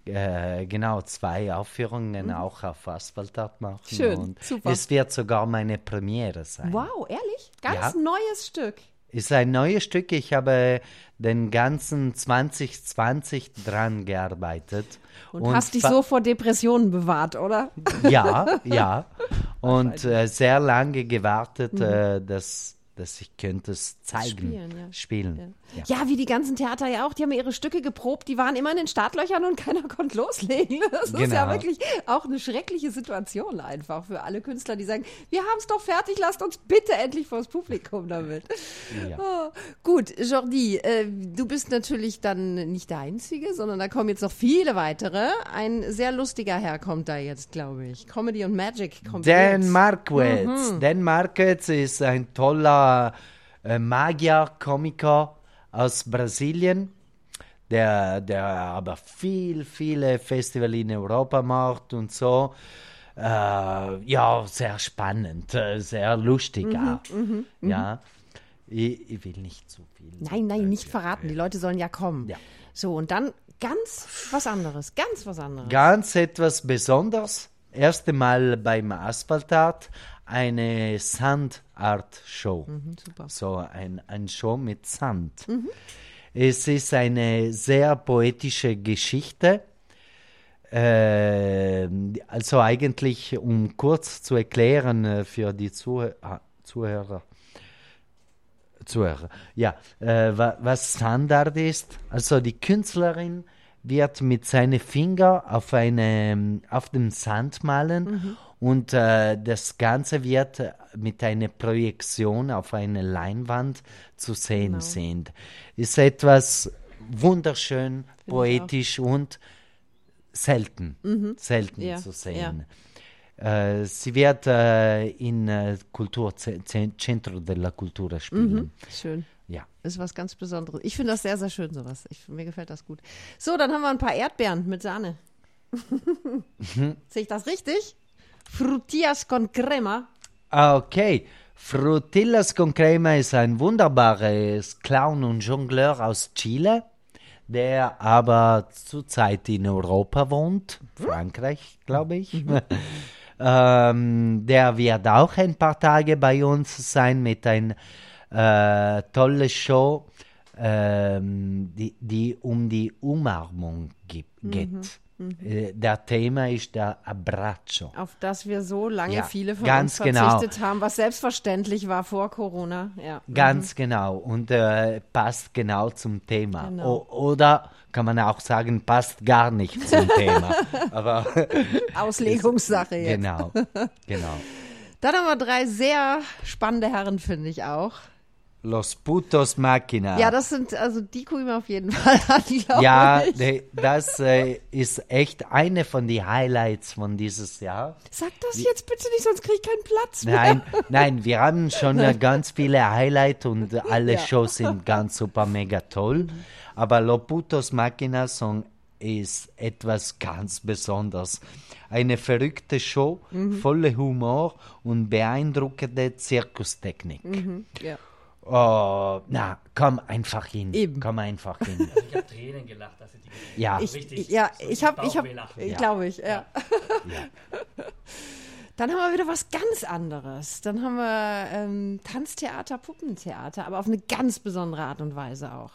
äh, genau zwei Aufführungen auch auf Asphaltat machen. Mhm. Schön, und super. Es wird sogar meine Premiere sein. Wow, ehrlich? Ganz Ja. neues Stück. Ist ein neues Stück. Ich habe den ganzen 2020 dran gearbeitet. Und, hast dich so vor Depressionen bewahrt, oder? Ja, ja. [LAUGHS] Und äh, sehr lange gewartet, äh, dass, dass ich könnte es zeigen. Spielen, ja. Spielen. Ja. Ja, wie die ganzen Theater ja auch, die haben ihre Stücke geprobt, die waren immer in den Startlöchern und keiner [LAUGHS] konnte loslegen. Das ist ja Genau. wirklich auch eine schreckliche Situation einfach für alle Künstler, die sagen, wir haben es doch fertig, lasst uns bitte endlich vors Publikum damit. Ja. [LAUGHS] Oh, gut, Jordi, äh, du bist natürlich dann nicht der Einzige, sondern da kommen jetzt noch viele weitere. Ein sehr lustiger Herr kommt da jetzt, glaube ich. Comedy und Magic kommt Dan jetzt. Marquez. Mhm. Dan Marquez ist ein toller äh, Magier, Komiker aus Brasilien, der, der aber viel, viele Festivals in Europa macht und so. Äh, ja, sehr spannend, äh, sehr lustig Mhm, auch. Ja, ich, ich will nicht zu viel. Nein, nein, nicht verraten. Die Leute sollen ja kommen. Ja. So, und dann ganz was anderes, ganz was anderes. Ganz etwas Besonderes. Erste Mal beim Asphaltat eine Sandart-Show. super. So ein, ein Show mit Sand. Es ist eine sehr poetische Geschichte. Äh, also eigentlich, um kurz zu erklären äh, für die Zuh ah, Zuhörer. Zuhörer. Ja, äh, wa was Standard ist, also die Künstlerin, wird mit seinen Fingern auf, eine, auf dem Sand malen Mhm. Und äh, das Ganze wird äh, mit einer Projektion auf eine Leinwand zu sehen Genau. sind. Ist etwas wunderschön, poetisch und selten, selten Mhm. Ja, zu sehen. Äh, sie wird äh, in äh, Kultur, Centro della Cultura spielen. Schön. Ja. Ist was ganz Besonderes. Ich finde das sehr, sehr schön, sowas. Ich, mir gefällt das gut. So, dann haben wir ein paar Erdbeeren mit Sahne. [LAUGHS] Sehe ich das richtig? Frutillas con crema. Ah, Okay. Frutillas con Crema ist ein wunderbares Clown und Jongleur aus Chile, der aber zurzeit in Europa wohnt, Frankreich, glaube ich. [LAUGHS] ähm, der wird auch ein paar Tage bei uns sein mit ein äh, tolle Show, ähm, die, die um die Umarmung gibt, geht. Äh, der Thema ist der Abbraccio. Auf das wir so lange Ja, viele von uns genau. verzichtet haben, was selbstverständlich war vor Corona. Ja. Ganz genau und äh, passt genau zum Thema. Genau. Oder kann man auch sagen, passt gar nicht zum [LAUGHS] Thema. Aber [LAUGHS] Auslegungssache jetzt. genau, genau. [LAUGHS] Dann haben wir drei sehr spannende Herren, finde ich auch. Los putos máquina. Ja, das sind, also die gucke ich mir auf jeden [LAUGHS] Fall an, glaube ja, ich. ne, das äh, ist echt eine von den Highlights von dieses Jahr. Sag das jetzt bitte nicht, sonst kriege ich keinen Platz mehr. Nein, nein, wir haben schon äh, ganz viele Highlights und [LAUGHS] alle Ja. Shows sind ganz super mega toll. Aber Loputos Machina Song ist etwas ganz Besonderes. Eine verrückte Show, Mhm. voller Humor und beeindruckende Zirkustechnik. Ja. Oh, na, komm einfach hin. Eben. Komm einfach hin. Ich habe Tränen gelacht, dass ich die Ja. Ich, Richtig, ja, so ich habe, ich habe, Ja. glaube ich, ja. Dann haben wir wieder was ganz anderes. Dann haben wir ähm, Tanztheater, Puppentheater, aber auf eine ganz besondere Art und Weise auch.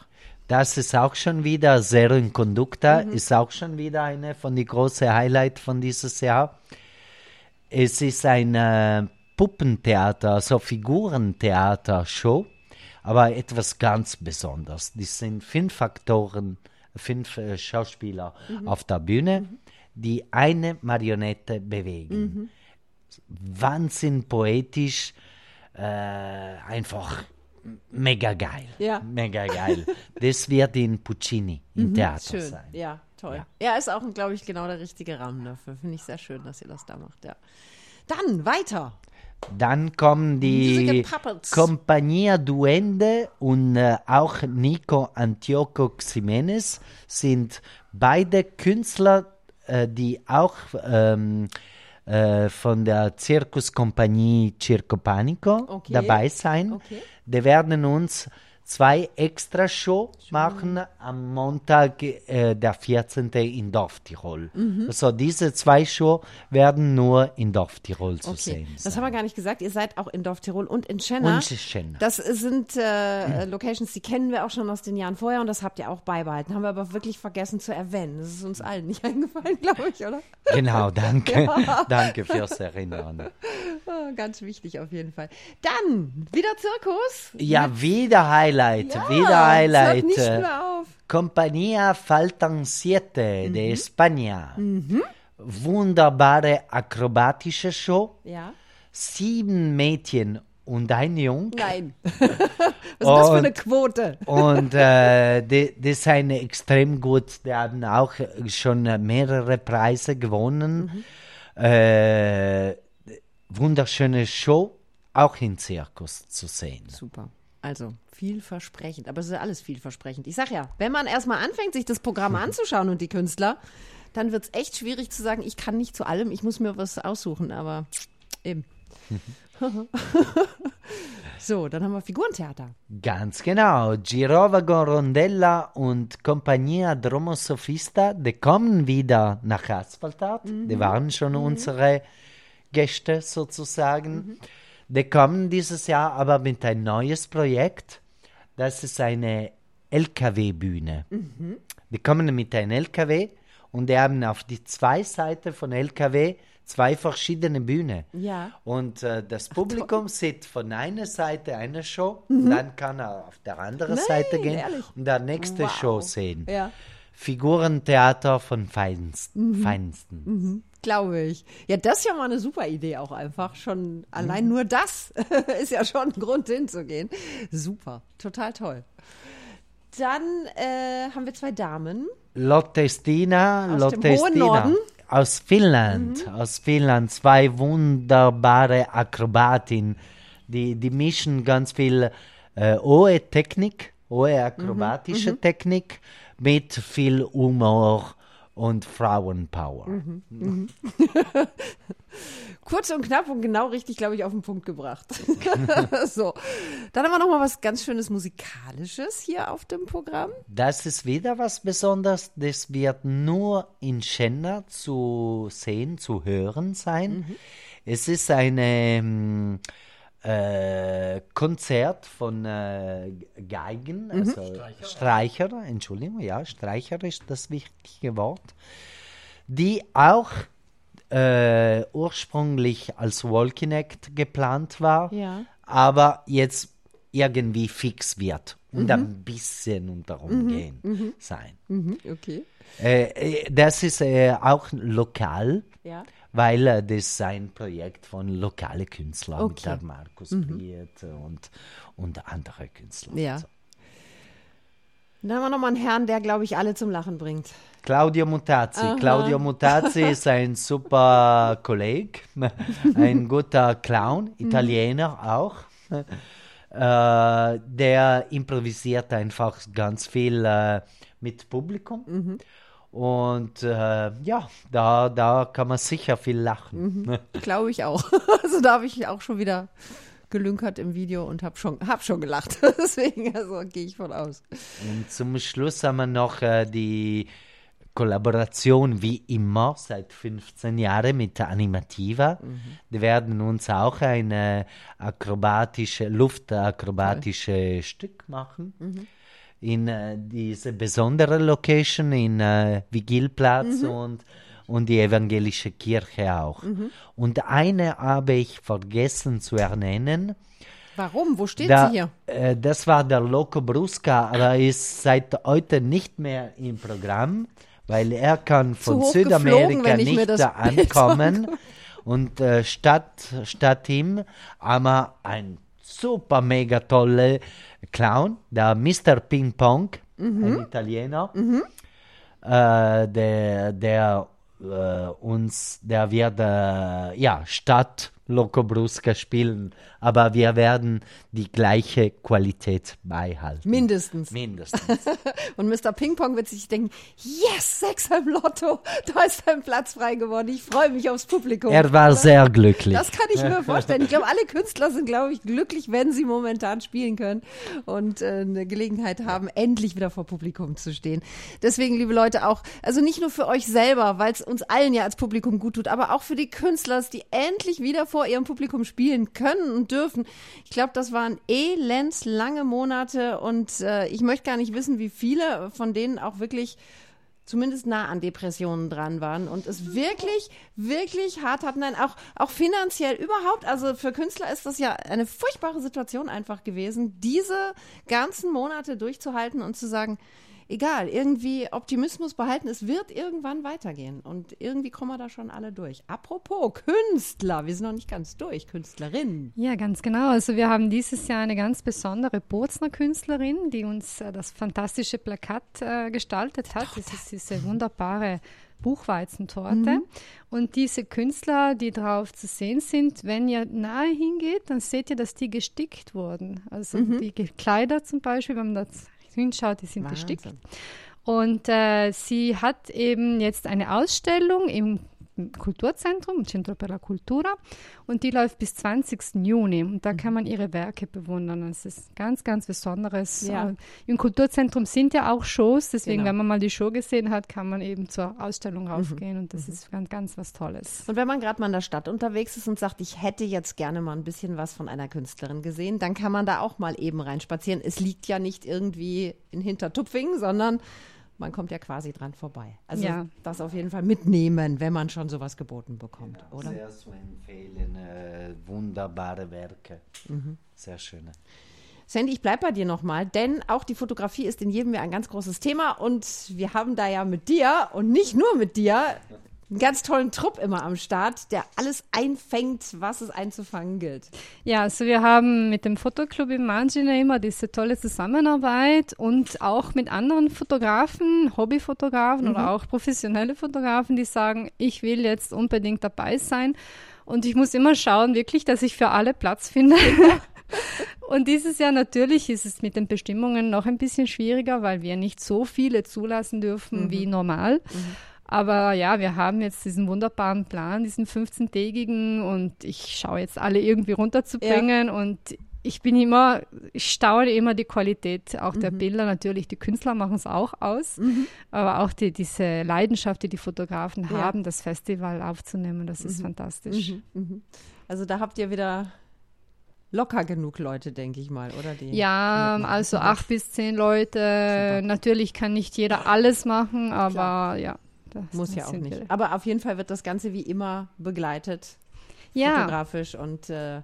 Das ist auch schon wieder Zero in Conducta, Mhm. ist auch schon wieder eine von den großen Highlights von dieses Jahr. Es ist ein äh, Puppentheater, also Figurentheater-Show, aber etwas ganz Besonderes. Das sind fünf Aktoren, fünf äh, Schauspieler Mhm. auf der Bühne, die eine Marionette bewegen. Mhm. Wahnsinn poetisch, äh, einfach mega geil. Ja. Mega geil. [LAUGHS] das wird in Puccini im Theater Mhm, Schön, sein. ja, toll. Ja. Ja, ist auch, glaube ich, genau der richtige Rahmen dafür. Finde ich sehr schön, dass ihr das da macht, ja. Dann weiter. Dann kommen die. Compagnia Duende und äh, auch Nico Antioco Ximenes sind beide Künstler, äh, die auch ähm, äh, von der Zirkuskompanie Circo Panico Okay. dabei sein. Okay. Die werden uns zwei extra Show machen am Montag, äh, der 14. in Dorftirol. Mhm. Also diese zwei Show werden nur in Dorftirol zu Okay, sehen das sein. haben wir gar nicht gesagt. Ihr seid auch in Dorftirol und in Schenna. Und Schenna. Das sind äh, Locations, die kennen wir auch schon aus den Jahren vorher und das habt ihr auch beibehalten. Haben wir aber wirklich vergessen zu erwähnen. Das ist uns allen nicht [LAUGHS] eingefallen, glaube ich, oder? Genau, danke. [LAUGHS] danke fürs Erinnern. Ah, [LAUGHS] ganz wichtig auf jeden Fall. Dann wieder Zirkus. Ja, wieder Highlight, Ja, wieder es hört Highlight. nicht mehr auf. Compagnia Faltan Siete Mhm. de España. Wunderbare akrobatische Show. Ja. Sieben Mädchen und ein Jung. Nein. [LAUGHS] Was ist das für eine Quote? Und äh, die, die sind extrem gut. Die haben auch schon mehrere Preise gewonnen. Äh, wunderschöne Show, auch im Zirkus zu sehen. Super. Also vielversprechend, aber es ist ja alles vielversprechend. Ich sag ja, wenn man erstmal anfängt, sich das Programm [LAUGHS] anzuschauen und die Künstler, dann wird es echt schwierig zu sagen, ich kann nicht zu allem, ich muss mir was aussuchen, aber eben. [LAUGHS] so, dann haben wir Figurentheater. Ganz genau. Girovago Rondella und Compagnia Dromo Sofista, die kommen wieder nach Asphaltat. Die waren schon unsere Gäste sozusagen. Die kommen dieses Jahr aber mit ein neues Projekt. Das ist eine LKW-Bühne. Die kommen mit einem LKW und die haben auf die zwei Seiten von LKW zwei verschiedene Bühnen. Ja. Und äh, das Publikum sieht von einer Seite eine Show, dann kann er auf der anderen Nein, Seite gehen ehrlich? und der nächste Wow. Show sehen. Ja. Figurentheater von Feinsten. Feinsten. Glaube ich. Ja, das ist ja mal eine super Idee auch einfach. Schon Mhm. allein nur das [LAUGHS] ist ja schon ein Grund hinzugehen. Super, total toll. Dann äh, haben wir zwei Damen. Lottestina, Aus dem Lottestina. hohen Norden? Mhm. Aus Finnland, aus Finnland, zwei wunderbare Akrobatinnen, die, die mischen ganz viel äh, hohe Technik, hohe akrobatische Mhm. Technik mit viel Humor und Frauenpower. Mhm. [LAUGHS] Kurz und knapp und genau richtig, glaube ich, auf den Punkt gebracht. [LAUGHS] so, dann haben wir noch mal was ganz schönes musikalisches hier auf dem Programm. Das ist wieder was Besonderes. Das wird nur in Schenner zu sehen, zu hören sein. Es ist ein ähm, äh, Konzert von äh, Geigen, also Streicher. Entschuldigung, ja, Streicher ist das wichtige Wort, die auch äh, ursprünglich als Walking-Act geplant war, Ja. aber jetzt irgendwie fix wird und ein bisschen unter umgehen sein. Mhm, okay. Äh, äh, das ist äh, auch lokal, Ja. Weil das ein Projekt von lokalen Künstlern, mit Okay. der Markus Priet und, und andere Künstler. Ja. Dann haben wir noch mal einen Herrn, der, glaube ich, alle zum Lachen bringt. Claudio Mutazzi. Claudio Mutazzi [LAUGHS] ist ein super Kollege, [LAUGHS] ein guter Clown, Italiener auch. Äh, der improvisiert einfach ganz viel äh, mit Publikum. Und äh, ja, da, da kann man sicher viel lachen. [LAUGHS] Glaube ich auch. [LAUGHS] Also da habe ich auch schon wieder gelünkert im Video und habe schon, hab schon gelacht. [LAUGHS] Deswegen, also gehe ich von aus. Und zum Schluss haben wir noch äh, die Kollaboration wie immer seit 15 Jahren mit der Animativa. Die werden uns auch ein akrobatische, luftakrobatische Stück machen. In äh, diese besondere Location in äh, Vigilplatz und, und die evangelische Kirche auch. Und eine habe ich vergessen zu ernennen. Warum? Wo steht Da, sie hier? Äh, das war der Loco Brusca, aber ist seit heute nicht mehr im Programm, weil er kann von Südamerika nicht ankommen. [LAUGHS] Und äh, statt, statt ihm haben wir ein super mega tolle Clown, der Mr. Ping Pong, Mhm. ein Italiener, äh, der, der äh, uns, der wird äh, ja statt Loco Brusca spielen, aber wir werden die gleiche Qualität beibehalten. Mindestens. Mindestens. [LAUGHS] Und Mr. Ping-Pong wird sich denken, yes, sechs im Lotto, da ist ein Platz frei geworden. Ich freue mich aufs Publikum. er war sehr glücklich. Das kann ich mir [LAUGHS] vorstellen. Ich glaube, alle Künstler sind, glaube ich, glücklich, wenn sie momentan spielen können und äh, eine Gelegenheit haben, endlich wieder vor Publikum zu stehen. Deswegen, liebe Leute, auch, also nicht nur für euch selber, weil es uns allen ja als Publikum gut tut, aber auch für die Künstler, die endlich wieder vor ihrem Publikum spielen können und dürfen. Ich glaube, das waren elends lange Monate und äh, ich möchte gar nicht wissen, wie viele von denen auch wirklich zumindest nah an Depressionen dran waren und es wirklich, wirklich hart hatten. Nein, auch, auch finanziell überhaupt. Also für Künstler ist das ja eine furchtbare Situation einfach gewesen, diese ganzen Monate durchzuhalten und zu sagen, egal, irgendwie Optimismus behalten, es wird irgendwann weitergehen. Und irgendwie kommen wir da schon alle durch. Apropos Künstler, wir sind noch nicht ganz durch, Künstlerinnen. Ja, ganz genau. Also wir haben dieses Jahr eine ganz besondere Bozner Künstlerin, die uns äh, das fantastische Plakat äh, gestaltet hat. Das ist diese wunderbare Buchweizentorte. Und diese Künstler, die drauf zu sehen sind, wenn ihr nahe hingeht, dann seht ihr, dass die gestickt wurden. Also die Ge- Kleider zum Beispiel, wenn man da hinschaut, die sind gestickt. Wahnsinn. Und äh, sie hat eben jetzt eine Ausstellung im Kulturzentrum, Centro per la Cultura, und die läuft bis 20. Juni. Und da kann man ihre Werke bewundern. Das ist ganz, ganz Besonderes. Ja. Äh, Im Kulturzentrum sind ja auch Shows, deswegen, Genau. wenn man mal die Show gesehen hat, kann man eben zur Ausstellung raufgehen. Und das ist ganz, ganz was Tolles. Und wenn man gerade mal in der Stadt unterwegs ist und sagt, ich hätte jetzt gerne mal ein bisschen was von einer Künstlerin gesehen, dann kann man da auch mal eben reinspazieren. Es liegt ja nicht irgendwie in Hintertupfingen, sondern man kommt ja quasi dran vorbei. Also Ja. das auf jeden Fall mitnehmen, wenn man schon sowas geboten bekommt, oder? Sehr zu empfehlen, äh, wunderbare Werke. Mhm. Sehr schöne. Sandy, ich bleibe bei dir nochmal, denn auch die Fotografie ist in jedem Jahr ein ganz großes Thema und wir haben da ja mit dir und nicht nur mit dir einen ganz tollen Trupp immer am Start, der alles einfängt, was es einzufangen gilt. Ja, also wir haben mit dem Fotoclub im Margine immer diese tolle Zusammenarbeit und auch mit anderen Fotografen, Hobbyfotografen mhm. oder auch professionelle Fotografen, die sagen, ich will jetzt unbedingt dabei sein. Und ich muss immer schauen, wirklich, dass ich für alle Platz finde. [LAUGHS] Und dieses Jahr natürlich ist es mit den Bestimmungen noch ein bisschen schwieriger, weil wir nicht so viele zulassen dürfen mhm. wie normal. Mhm. Aber ja, wir haben jetzt diesen wunderbaren Plan, diesen 15-tägigen und ich schaue jetzt alle irgendwie runterzubringen ja. und ich bin immer, ich staune immer die Qualität auch der mhm. Bilder. Natürlich, die Künstler machen es auch aus, mhm. aber auch die, diese Leidenschaft, die die Fotografen ja. haben, das Festival aufzunehmen, das ist mhm. fantastisch. Mhm. Mhm. Also da habt ihr wieder locker genug Leute, denke ich mal, oder? Die ja, also acht bis zehn Leute. Super. Natürlich kann nicht jeder alles machen, aber Klar. ja. Das Muss ja auch nicht. Will. Aber auf jeden Fall wird das Ganze wie immer begleitet. Ja. Fotografisch und äh,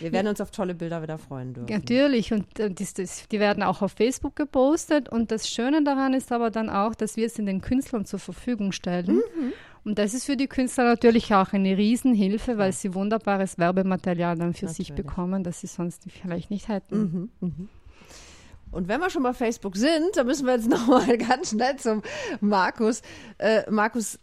wir werden uns auf tolle Bilder wieder freuen dürfen. Natürlich und äh, das, das, die werden auch auf Facebook gepostet und das Schöne daran ist aber dann auch, dass wir es den Künstlern zur Verfügung stellen. Mhm. Und das ist für die Künstler natürlich auch eine Riesenhilfe, weil sie wunderbares Werbematerial dann für natürlich. sich bekommen, das sie sonst vielleicht nicht hätten. Mhm. Mhm. Und wenn wir schon bei Facebook sind, dann müssen wir jetzt [LAUGHS] nochmal ganz schnell zum Markus. Äh, Markus,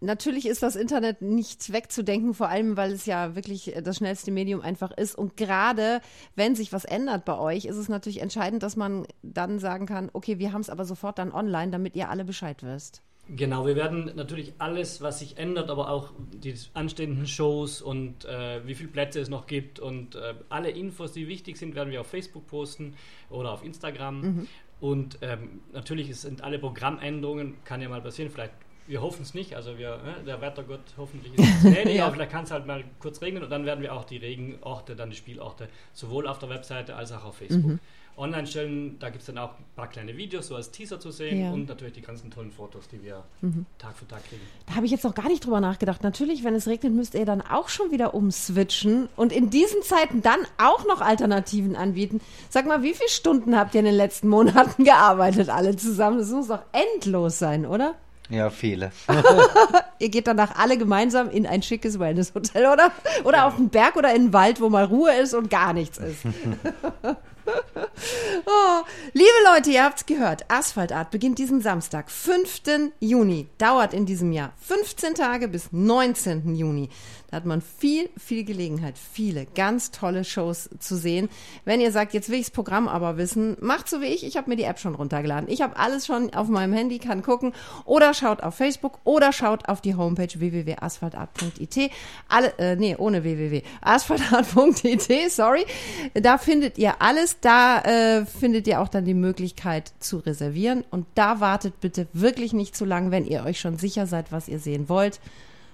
natürlich ist das Internet nicht wegzudenken, vor allem weil es ja wirklich das schnellste Medium einfach ist. Und gerade wenn sich was ändert bei euch, ist es natürlich entscheidend, dass man dann sagen kann, okay, wir haben es aber sofort dann online, damit ihr alle Bescheid wisst. Genau, wir werden natürlich alles, was sich ändert, aber auch die anstehenden Shows und äh, wie viele Plätze es noch gibt und äh, alle Infos, die wichtig sind, werden wir auf Facebook posten oder auf Instagram. Mhm. Und ähm, natürlich sind alle Programmänderungen, kann ja mal passieren, vielleicht, wir hoffen es nicht, also wir, äh, der Wettergott hoffentlich ist es [LAUGHS] gnädig, ja. aber vielleicht kann es halt mal kurz regnen und dann werden wir auch die Regenorte, dann die Spielorte, sowohl auf der Webseite als auch auf Facebook. Mhm online stellen. Da gibt es dann auch ein paar kleine Videos, so als Teaser zu sehen ja. und natürlich die ganzen tollen Fotos, die wir mhm. Tag für Tag kriegen. Da habe ich jetzt noch gar nicht drüber nachgedacht. Natürlich, wenn es regnet, müsst ihr dann auch schon wieder umswitchen und in diesen Zeiten dann auch noch Alternativen anbieten. Sag mal, wie viele Stunden habt ihr in den letzten Monaten [LAUGHS] gearbeitet, alle zusammen? Das muss doch endlos sein, oder? Ja, viele. [LAUGHS] Ihr geht danach alle gemeinsam in ein schickes Wellness-Hotel, oder? Oder ja. auf den Berg oder in den Wald, wo mal Ruhe ist und gar nichts ist. [LAUGHS] [LAUGHS] oh, liebe Leute, ihr habt's gehört. Asphaltart beginnt diesen Samstag, 5. Juni. Dauert in diesem Jahr 15 Tage bis 19. Juni. Da hat man viel, viel Gelegenheit, viele ganz tolle Shows zu sehen. Wenn ihr sagt, jetzt will ich das Programm aber wissen, macht so wie ich. Ich habe mir die App schon runtergeladen. Ich habe alles schon auf meinem Handy, kann gucken. Oder schaut auf Facebook oder schaut auf die Homepage www.asphaltart.it. Alle, äh, nee, ohne www. asphaltart.it, sorry. Da findet ihr alles. Da äh, findet ihr auch dann die Möglichkeit zu reservieren. Und da wartet bitte wirklich nicht zu lang, wenn ihr euch schon sicher seid, was ihr sehen wollt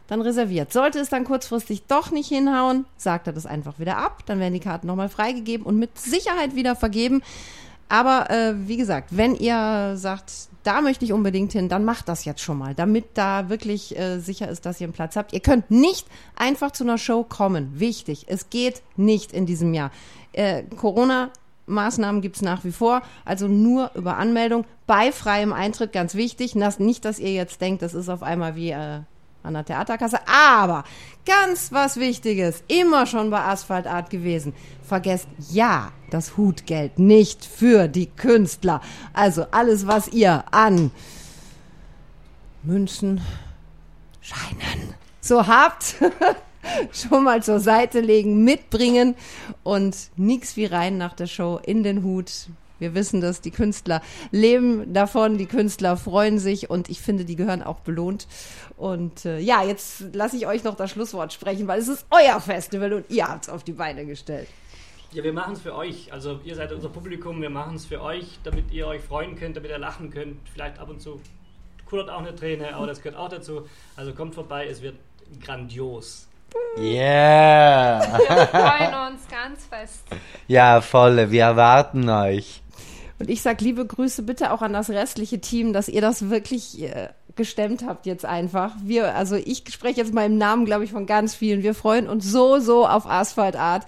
dann reserviert. Sollte es dann kurzfristig doch nicht hinhauen, sagt er das einfach wieder ab. Dann werden die Karten nochmal freigegeben und mit Sicherheit wieder vergeben. Aber äh, wie gesagt, wenn ihr sagt, da möchte ich unbedingt hin, dann macht das jetzt schon mal, damit da wirklich äh, sicher ist, dass ihr einen Platz habt. Ihr könnt nicht einfach zu einer Show kommen. Wichtig, es geht nicht in diesem Jahr. Äh, Corona Maßnahmen gibt es nach wie vor, also nur über Anmeldung bei freiem Eintritt, ganz wichtig. Nicht, dass ihr jetzt denkt, das ist auf einmal wie äh, an der Theaterkasse. Aber ganz was Wichtiges, immer schon bei Asphaltart gewesen. Vergesst ja das Hutgeld nicht für die Künstler. Also alles, was ihr an Münzen, Scheinen so habt, [LAUGHS] [LAUGHS] schon mal zur Seite legen, mitbringen und nix wie rein nach der Show in den Hut wir wissen das, die Künstler leben davon, die Künstler freuen sich und ich finde, die gehören auch belohnt. Und äh, ja, jetzt lasse ich euch noch das Schlusswort sprechen, weil es ist euer Festival und ihr habt es auf die Beine gestellt. Ja, wir machen es für euch. Also ihr seid unser Publikum, wir machen es für euch, damit ihr euch freuen könnt, damit ihr lachen könnt. Vielleicht ab und zu kullert auch eine Träne, aber das gehört auch dazu. Also kommt vorbei, es wird grandios. Yeah! Wir [LAUGHS] freuen uns ganz fest. Ja, voll. Wir erwarten euch. Und ich sage liebe Grüße bitte auch an das restliche Team, dass ihr das wirklich äh, gestemmt habt jetzt einfach. Wir, also ich spreche jetzt mal im Namen, glaube ich, von ganz vielen. Wir freuen uns so, so auf Asphalt Art.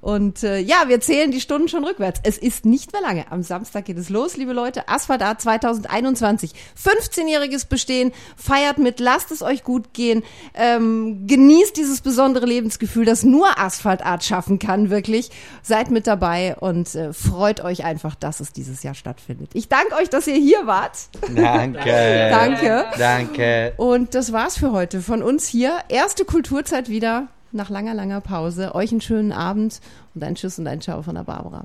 Und äh, ja, wir zählen die Stunden schon rückwärts. Es ist nicht mehr lange. Am Samstag geht es los, liebe Leute. Asphalt Art 2021. 15-jähriges Bestehen. Feiert mit, lasst es euch gut gehen. Ähm, genießt dieses besondere Lebensgefühl, das nur Asphalt Art schaffen kann, wirklich. Seid mit dabei und äh, freut euch einfach, dass es dieses Jahr stattfindet. Ich danke euch, dass ihr hier wart. Danke. [LAUGHS] Danke. Danke. Und das war's für heute von uns hier. Erste Kulturzeit wieder nach langer, langer Pause. Euch einen schönen Abend und ein Tschüss und ein Ciao von der Barbara.